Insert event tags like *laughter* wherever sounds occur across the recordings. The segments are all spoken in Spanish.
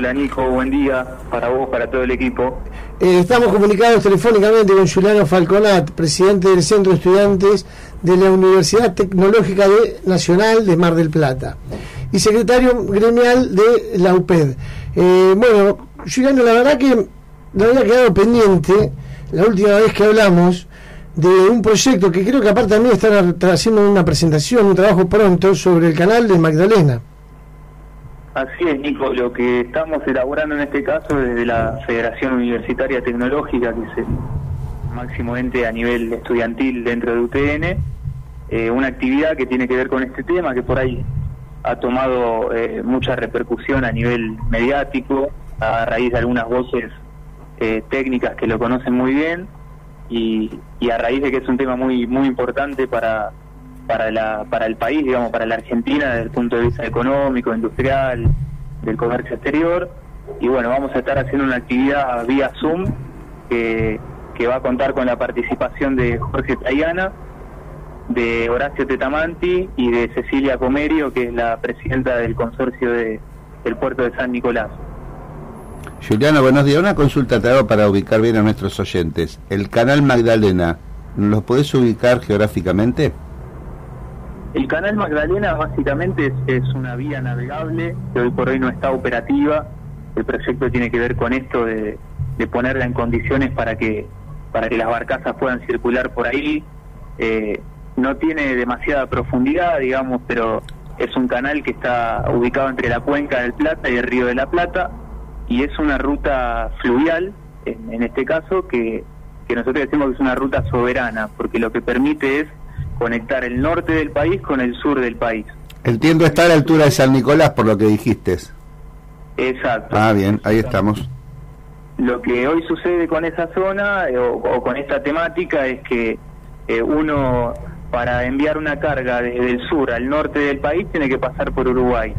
Buen día para vos, para todo el equipo. Eh, estamos comunicados telefónicamente con Juliano Falconat, presidente del Centro de Estudiantes de la Universidad Tecnológica Nacional de Mar del Plata y secretario gremial de la UPED. Eh, bueno, Juliano, la verdad que me había quedado pendiente la última vez que hablamos de un proyecto que creo que aparte también están haciendo una presentación, un trabajo pronto sobre el canal de Magdalena. Así es, Nico. Lo que estamos elaborando en este caso desde la Federación Universitaria Tecnológica, que es el máximo ente a nivel estudiantil dentro de UTN, eh, una actividad que tiene que ver con este tema, que por ahí ha tomado eh, mucha repercusión a nivel mediático, a raíz de algunas voces eh, técnicas que lo conocen muy bien y, y, a raíz de que es un tema muy muy importante para para la para el país, digamos, para la Argentina desde el punto de vista económico, industrial, del comercio exterior y bueno, vamos a estar haciendo una actividad vía Zoom que, que va a contar con la participación de Jorge Tayana, de Horacio Tetamanti y de Cecilia Comerio, que es la presidenta del consorcio de, del puerto de San Nicolás. Juliana, buenos días. Una consulta te hago para ubicar bien a nuestros oyentes. El canal Magdalena, ¿lo podés ubicar geográficamente? El canal Magdalena básicamente es, una vía navegable que hoy por hoy no está operativa. El proyecto tiene que ver con esto de, de ponerla en condiciones para que para que las barcazas puedan circular por ahí. Eh, no tiene demasiada profundidad, digamos, pero es un canal que está ubicado entre la cuenca del Plata y el río de la Plata y es una ruta fluvial, en, este caso, que, que nosotros decimos que es una ruta soberana, porque lo que permite es conectar el norte del país con el sur del país. Entiendo, está a la altura de San Nicolás, por lo que dijiste. Exacto. Ah, bien, ahí estamos. Lo que hoy sucede con esa zona eh, o, con esta temática es que eh, uno para enviar una carga desde el sur al norte del país tiene que pasar por Uruguay.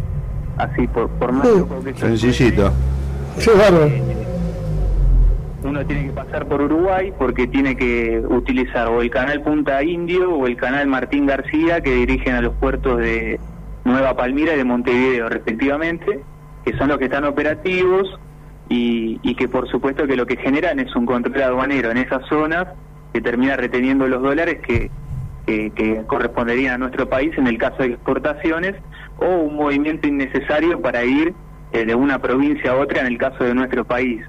Así, por, por más que Sencillito. Eh, uno tiene que pasar por Uruguay porque tiene que utilizar o el canal Punta Indio o el canal Martín García que dirigen a los puertos de Nueva Palmira y de Montevideo respectivamente, que son los que están operativos y, que por supuesto que lo que generan es un control aduanero en esas zonas que termina reteniendo los dólares que que, corresponderían a nuestro país en el caso de exportaciones o un movimiento innecesario para ir eh, de una provincia a otra en el caso de nuestro país.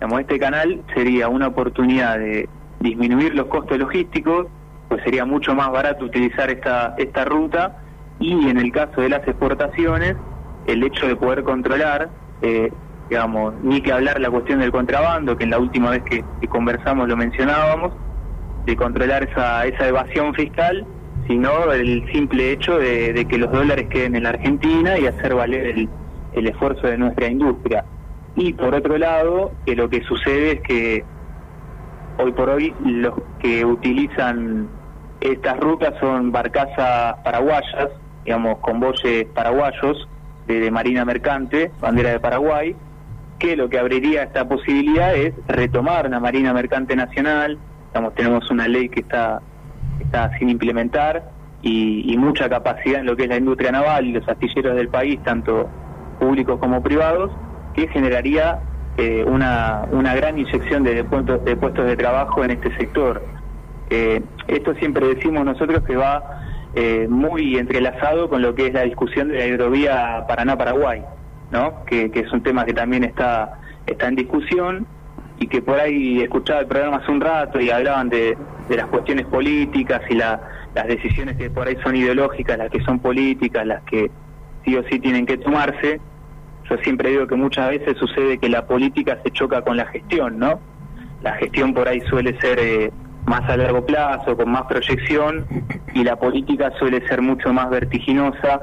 Este canal sería una oportunidad de disminuir los costos logísticos, pues sería mucho más barato utilizar esta, esta ruta y en el caso de las exportaciones, el hecho de poder controlar, eh, digamos, ni que hablar la cuestión del contrabando, que en la última vez que conversamos lo mencionábamos, de controlar esa, esa evasión fiscal, sino el simple hecho de, que los dólares queden en la Argentina y hacer valer el, el esfuerzo de nuestra industria. Y por otro lado, que lo que sucede es que hoy por hoy los que utilizan estas rutas son barcazas paraguayas, digamos, convoyes paraguayos de, Marina Mercante, bandera de Paraguay, que lo que abriría esta posibilidad es retomar una Marina Mercante Nacional, tenemos una ley que está, está sin implementar y, mucha capacidad en lo que es la industria naval y los astilleros del país, tanto públicos como privados, que generaría eh, una, una gran inyección de, puestos, de puestos de trabajo en este sector. Eh, esto siempre decimos nosotros que va eh, muy entrelazado con lo que es la discusión de la hidrovía Paraná-Paraguay, ¿no? que, que es un tema que también está, está en discusión y que por ahí escuchaba el programa hace un rato y hablaban de, de las cuestiones políticas y la, las decisiones que por ahí son ideológicas, las que son políticas, las que sí o sí tienen que tomarse. Yo siempre digo que muchas veces sucede que la política se choca con la gestión, ¿no? La gestión por ahí suele ser eh, más a largo plazo, con más proyección, y la política suele ser mucho más vertiginosa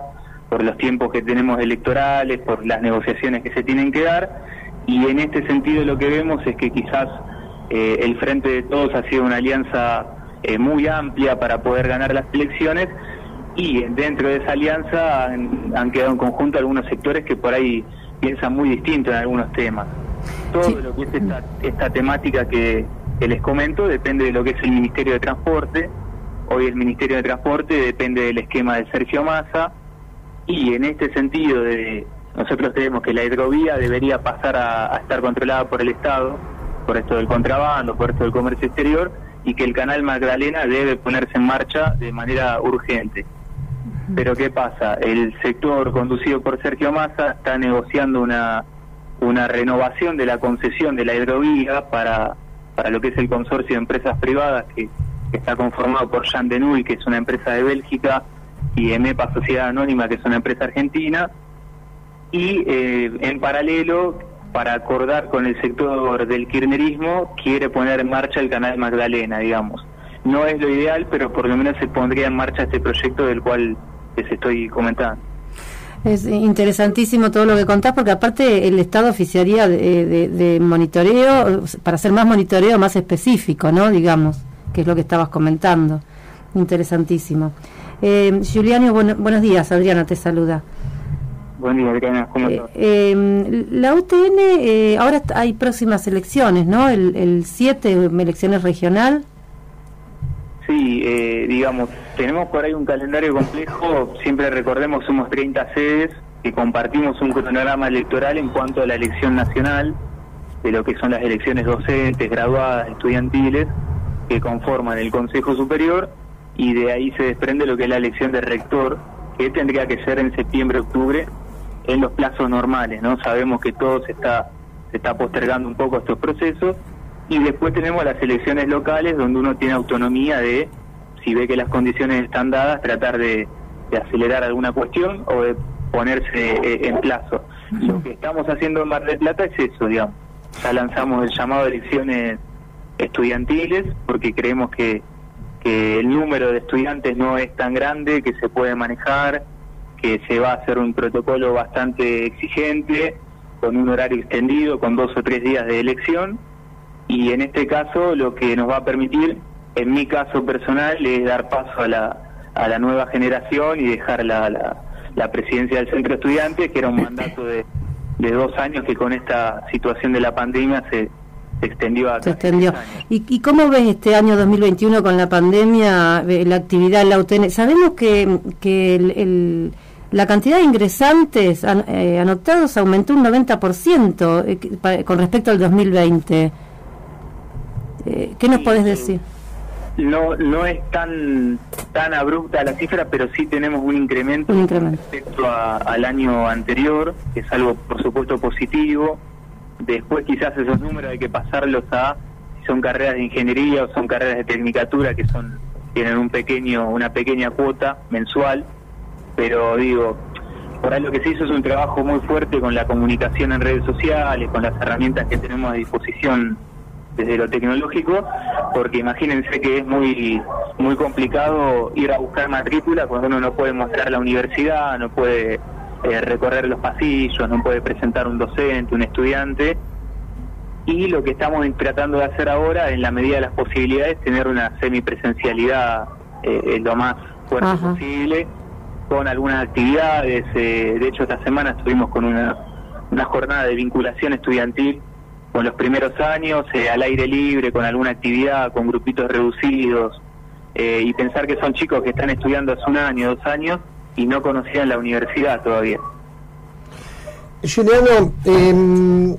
por los tiempos que tenemos electorales, por las negociaciones que se tienen que dar, y en este sentido lo que vemos es que quizás eh, el Frente de Todos ha sido una alianza eh, muy amplia para poder ganar las elecciones y dentro de esa alianza han, quedado en conjunto algunos sectores que por ahí piensan muy distinto en algunos temas. Todo lo que es esta, esta temática que, que les comento depende de lo que es el Ministerio de Transporte. Hoy el Ministerio de Transporte depende del esquema de Sergio Massa y en este sentido de nosotros creemos que la hidrovía debería pasar a, estar controlada por el Estado, por esto del contrabando, por esto del comercio exterior, y que el canal Magdalena debe ponerse en marcha de manera urgente. Pero ¿qué pasa? El sector conducido por Sergio Massa está negociando una, una renovación de la concesión de la hidrovía para, para lo que es el consorcio de empresas privadas que, está conformado por Jean que es una empresa de Bélgica, y EMEPA Sociedad Anónima, que es una empresa argentina, y eh, en paralelo, para acordar con el sector del kirchnerismo, quiere poner en marcha el canal Magdalena, digamos. No es lo ideal, pero por lo menos se pondría en marcha este proyecto del cual les estoy comentando. Es interesantísimo todo lo que contás, porque aparte el Estado oficiaría de, monitoreo, para hacer más monitoreo más específico, ¿no? Digamos, que es lo que estabas comentando. Interesantísimo. Eh, Juliano, buenos días. Adriana te saluda. Buen día, Adriana. ¿Cómo eh, eh, la UTN, eh, ahora hay próximas elecciones, ¿no? El, el 7, elecciones regional. Sí, eh, digamos, tenemos por ahí un calendario complejo. Siempre recordemos, somos 30 sedes que compartimos un cronograma electoral en cuanto a la elección nacional, de lo que son las elecciones docentes, graduadas, estudiantiles, que conforman el Consejo Superior, y de ahí se desprende lo que es la elección de rector, que tendría que ser en septiembre-octubre en los plazos normales, ¿no? Sabemos que todo se está, se está postergando un poco estos procesos y después tenemos las elecciones locales donde uno tiene autonomía de, si ve que las condiciones están dadas, tratar de, acelerar alguna cuestión o de ponerse eh, en plazo. Lo que estamos haciendo en Mar del Plata es eso, digamos. Ya lanzamos el llamado a elecciones estudiantiles porque creemos que, que el número de estudiantes no es tan grande, que se puede manejar, que se va a hacer un protocolo bastante exigente, con un horario extendido, con dos o tres días de elección, y en este caso lo que nos va a permitir, en mi caso personal, es dar paso a la, a la nueva generación y dejar la, la, presidencia del centro estudiante, que era un mandato de, de dos años que con esta situación de la pandemia se, extendió a se extendió. ¿Y, ¿Y, cómo ves este año 2021 con la pandemia, eh, la actividad la UTN? Sabemos que, que el la cantidad de ingresantes eh, anotados aumentó un 90% eh, con respecto al 2020. Eh, ¿Qué nos podés decir? No, no es tan tan abrupta la cifra, pero sí tenemos un incremento, respecto al año anterior, que es algo, por supuesto, positivo. Después, quizás esos números hay que pasarlos a si son carreras de ingeniería o son carreras de tecnicatura, que son tienen un pequeño una pequeña cuota mensual pero digo, por ahí lo que se hizo es un trabajo muy fuerte con la comunicación en redes sociales, con las herramientas que tenemos a disposición desde lo tecnológico, porque imagínense que es muy muy complicado ir a buscar matrícula cuando uno no puede mostrar la universidad, no puede eh, recorrer los pasillos, no puede presentar un docente, un estudiante. Y lo que estamos tratando de hacer ahora, en la medida de las posibilidades, tener una semipresencialidad eh, lo más fuerte posible con algunas actividades. Eh, de hecho, esta semana estuvimos con una, una jornada de vinculación estudiantil con los primeros años, eh, al aire libre, con alguna actividad, con grupitos reducidos, eh, y pensar que son chicos que están estudiando hace un año, dos años, y no conocían la universidad todavía. Juliano, em,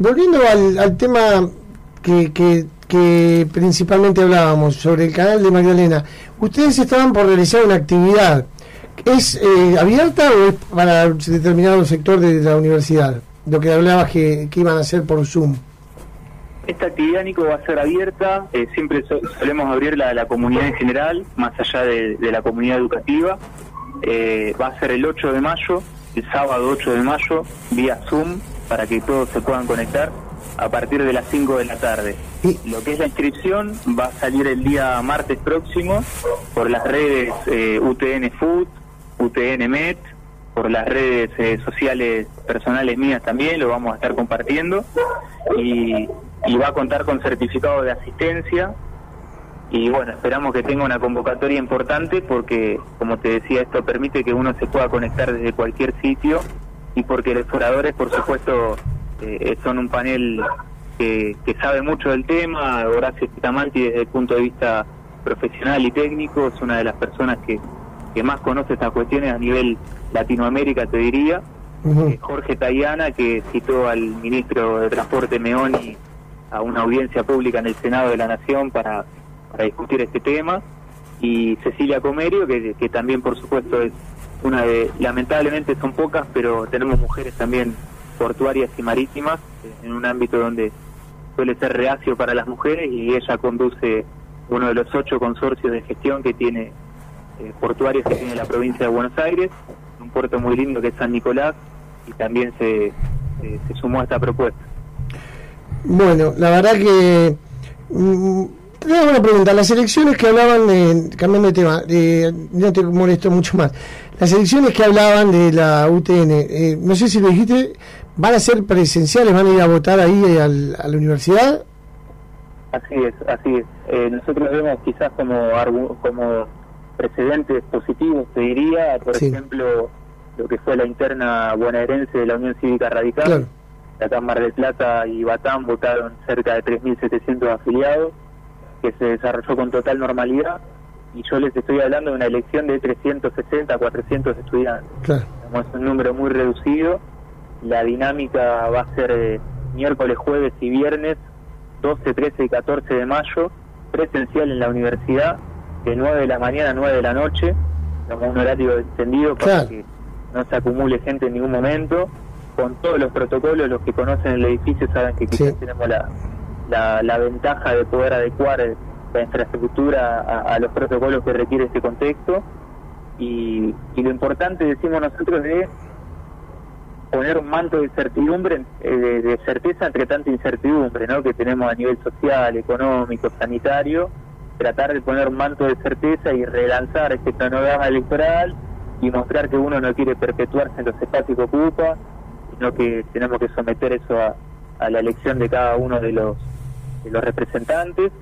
volviendo al, tema que principalmente hablábamos sobre el canal de Magdalena, ustedes estaban por realizar una actividad ¿Es eh, abierta o es para determinado sector de la universidad? Lo que hablabas que, iban a hacer por Zoom. Esta actividad, Nico, va a ser abierta. Eh, siempre solemos abrirla a la comunidad en general, más allá de, la comunidad educativa. Eh, va a ser el 8 de mayo, el sábado 8 de mayo, vía Zoom, para que todos se puedan conectar a partir de las 5 de la tarde. Lo que es la inscripción va a salir el día martes próximo por las redes UTN Food, UTN por las redes eh, sociales personales mías también, lo vamos a estar compartiendo y, va a contar con certificado de asistencia y bueno, esperamos que tenga una convocatoria importante porque, como te decía, esto permite que uno se pueda conectar desde cualquier sitio y porque los oradores, por supuesto, eh, son un panel que, sabe mucho del tema. Horacio Pitamanti, desde el punto de vista profesional y técnico, es una de las personas que más conoce estas cuestiones a nivel Latinoamérica, te diría. Eh, Jorge Tayana, que citó al ministro de Transporte Meoni a una audiencia pública en el Senado de la Nación para, discutir este tema, y Cecilia Comerio, que, que también por supuesto es una de, lamentablemente son pocas, pero tenemos mujeres también portuarias y marítimas, eh, en un ámbito donde suele ser reacio para las mujeres y ella conduce uno de los ocho consorcios de gestión que tiene eh, portuarios que tiene la provincia de Buenos Aires, un puerto muy lindo que es San Nicolás y también se, se sumó a esta propuesta. Bueno, la verdad que mm, tengo una pregunta. Las elecciones que hablaban, de, cambiando de tema, no te molesto mucho más. Las elecciones que hablaban de la UTN, eh, no sé si lo dijiste, ¿van a ser presenciales? ¿Van a ir a votar ahí a la universidad? Así es, así es. Eh, nosotros vemos quizás como, como precedentes positivos, te diría, por ejemplo, lo que fue la interna bonaerense de la Unión Cívica Radical. La Cámara de Plata y Batán votaron cerca de 3.700 afiliados que se desarrolló con total normalidad y yo les estoy hablando de una elección de 360 a 400 estudiantes. Es un número muy reducido. La dinámica va a ser eh, miércoles, jueves y viernes, 12, 13 y 14 de mayo, presencial en la universidad, de 9 de la mañana a 9 de la noche, como un horario extendido para que no se acumule gente en ningún momento, con todos los protocolos, los que conocen el edificio saben que quizás tenemos la, la, ventaja de poder adecuar la infraestructura a, los protocolos que requiere este contexto. Y, lo importante, decimos nosotros, es poner un manto de certidumbre, eh, de, certeza entre tanta incertidumbre ¿no? que tenemos a nivel social, económico, sanitario, tratar de poner un manto de certeza y relanzar este panorama electoral y mostrar que uno no quiere perpetuarse en los espacios que ocupa, sino que tenemos que someter eso a, la elección de cada uno de los de los representantes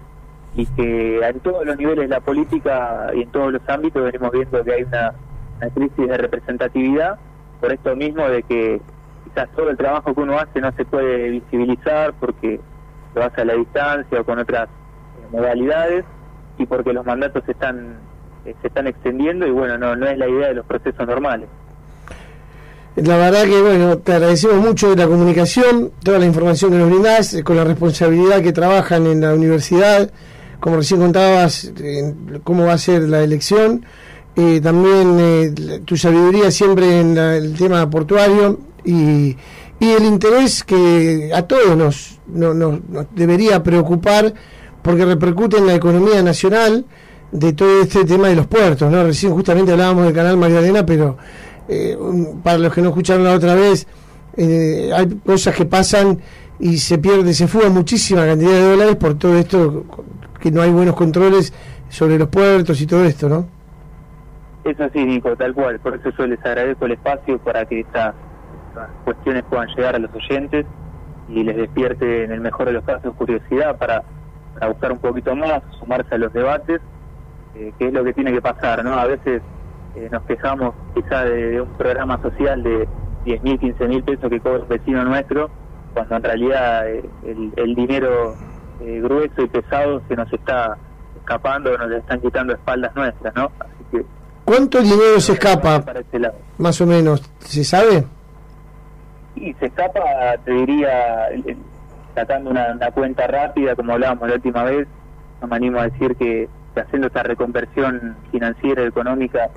y que en todos los niveles de la política y en todos los ámbitos venimos viendo que hay una, crisis de representatividad por esto mismo de que quizás todo el trabajo que uno hace no se puede visibilizar porque lo hace a la distancia o con otras modalidades y porque los mandatos están se están extendiendo y bueno no no es la idea de los procesos normales. La verdad que, bueno, te agradecemos mucho de la comunicación, toda la información que nos brindás, eh, con la responsabilidad que trabajan en la universidad, como recién contabas, cómo va a ser la elección, eh, también eh, tu sabiduría siempre en el tema portuario y, y, el interés que a todos nos, nos debería preocupar porque repercute en la economía nacional de todo este tema de los puertos, ¿no? Recién justamente hablábamos del canal Magdalena, pero eh, para los que no escucharon la otra vez, eh, hay cosas que pasan y se pierde, se fuga muchísima cantidad de dólares por todo esto, que no hay buenos controles sobre los puertos y todo esto, ¿no? Eso sí, Nico, tal cual. Por eso yo les agradezco el espacio para que estas cuestiones puedan llegar a los oyentes y les despierte, en el mejor de los casos, curiosidad para, buscar un poquito más, sumarse a los debates, eh, que es lo que tiene que pasar, ¿no? A veces eh, nos quejamos quizá de, un programa social de 10 mil, 15 mil pesos que cobra un vecino nuestro, cuando en realidad eh, el, dinero eh, grueso y pesado se nos está escapando, nos están quitando espaldas nuestras, ¿no? Así que, ¿Cuánto dinero se escapa? Más o menos, ¿se sabe? Y se escapa, te diría, sacando una, una cuenta rápida, como hablábamos la última vez, no me animo a decir que haciendo esa reconversión financiera, económica,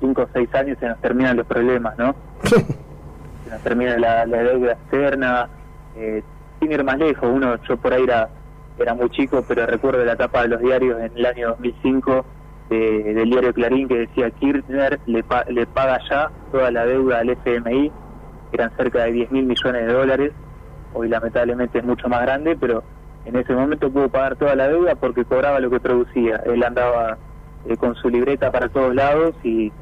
cinco o seis años se nos terminan los problemas, ¿no? se nos termina la, deuda externa, eh, sin ir más lejos, uno, yo por ahí era, era muy chico, pero recuerdo la etapa de los diarios en el año 2005 del diario Clarín que decía Kirchner le, le paga ya toda la deuda al FMI, que eran cerca de 10 mil millones de dólares, hoy lamentablemente es mucho más grande, pero en ese momento pudo pagar toda la deuda porque cobraba lo que producía. Él andaba eh, con su libreta para todos lados y,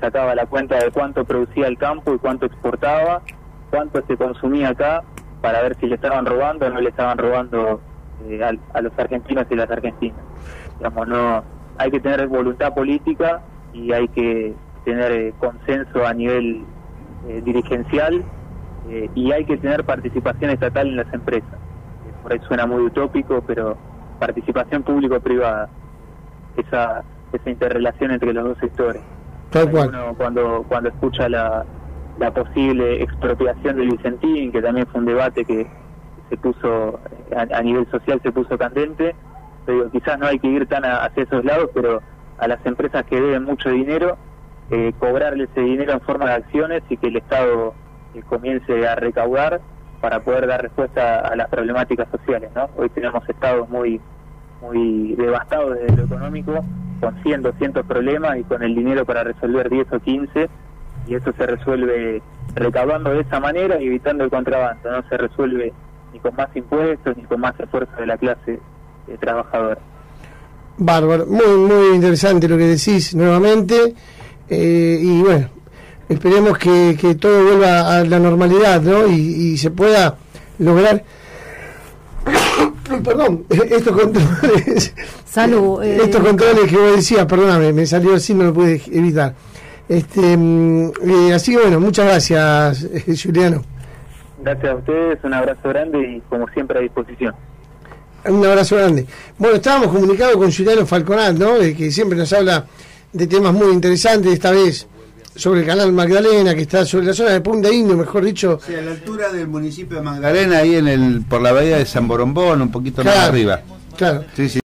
sacaba la cuenta de cuánto producía el campo y cuánto exportaba, cuánto se consumía acá para ver si le estaban robando o no le estaban robando eh, a, los argentinos y las argentinas. Digamos, no hay que tener voluntad política y hay que tener eh, consenso a nivel dirigencial y hay que tener participación estatal en las empresas por ahí suena muy utópico, pero participación público-privada, esa, esa interrelación entre los dos sectores. Tal cual. Uno cuando, cuando escucha la, la posible expropiación del Vicentín, que también fue un debate que se puso a, a nivel social se puso candente. Pero quizás no hay que ir tan a- hacia esos lados, pero a las empresas que deben mucho dinero, eh, cobrarle ese dinero en forma de acciones y que el Estado eh, comience a recaudar para poder dar respuesta a las problemáticas sociales. ¿no? Hoy tenemos estados muy muy devastados desde lo económico, con 100, 200 problemas y con el dinero para resolver 10 o 15, y eso se resuelve recaudando de esa manera y evitando el contrabando, no se resuelve ni con más impuestos ni con más esfuerzo de la clase eh, trabajadora. Bárbaro, muy, muy interesante lo que decís nuevamente. eh, y bueno, esperemos que, que todo vuelva a la normalidad, ¿no? Y, y se pueda lograr. *coughs* Perdón, *laughs* estos controles. Salud. *laughs* eh, Estos controles que vos decías, perdóname, me salió así, no lo pude evitar. Este, mm, eh, así que bueno, muchas gracias, eh, *laughs* Juliano. Gracias a ustedes, un abrazo grande y como siempre a disposición. Un abrazo grande. Bueno, estábamos comunicados con Juliano Falconat, ¿no? De que siempre nos habla de temas muy interesantes, esta vez sobre el canal Magdalena, que está sobre la zona de Punta Indio, mejor dicho. Sí, a la altura del municipio de Magdalena, ahí en el por la bahía de San Borombón, un poquito más arriba. Claro. Sí, sí,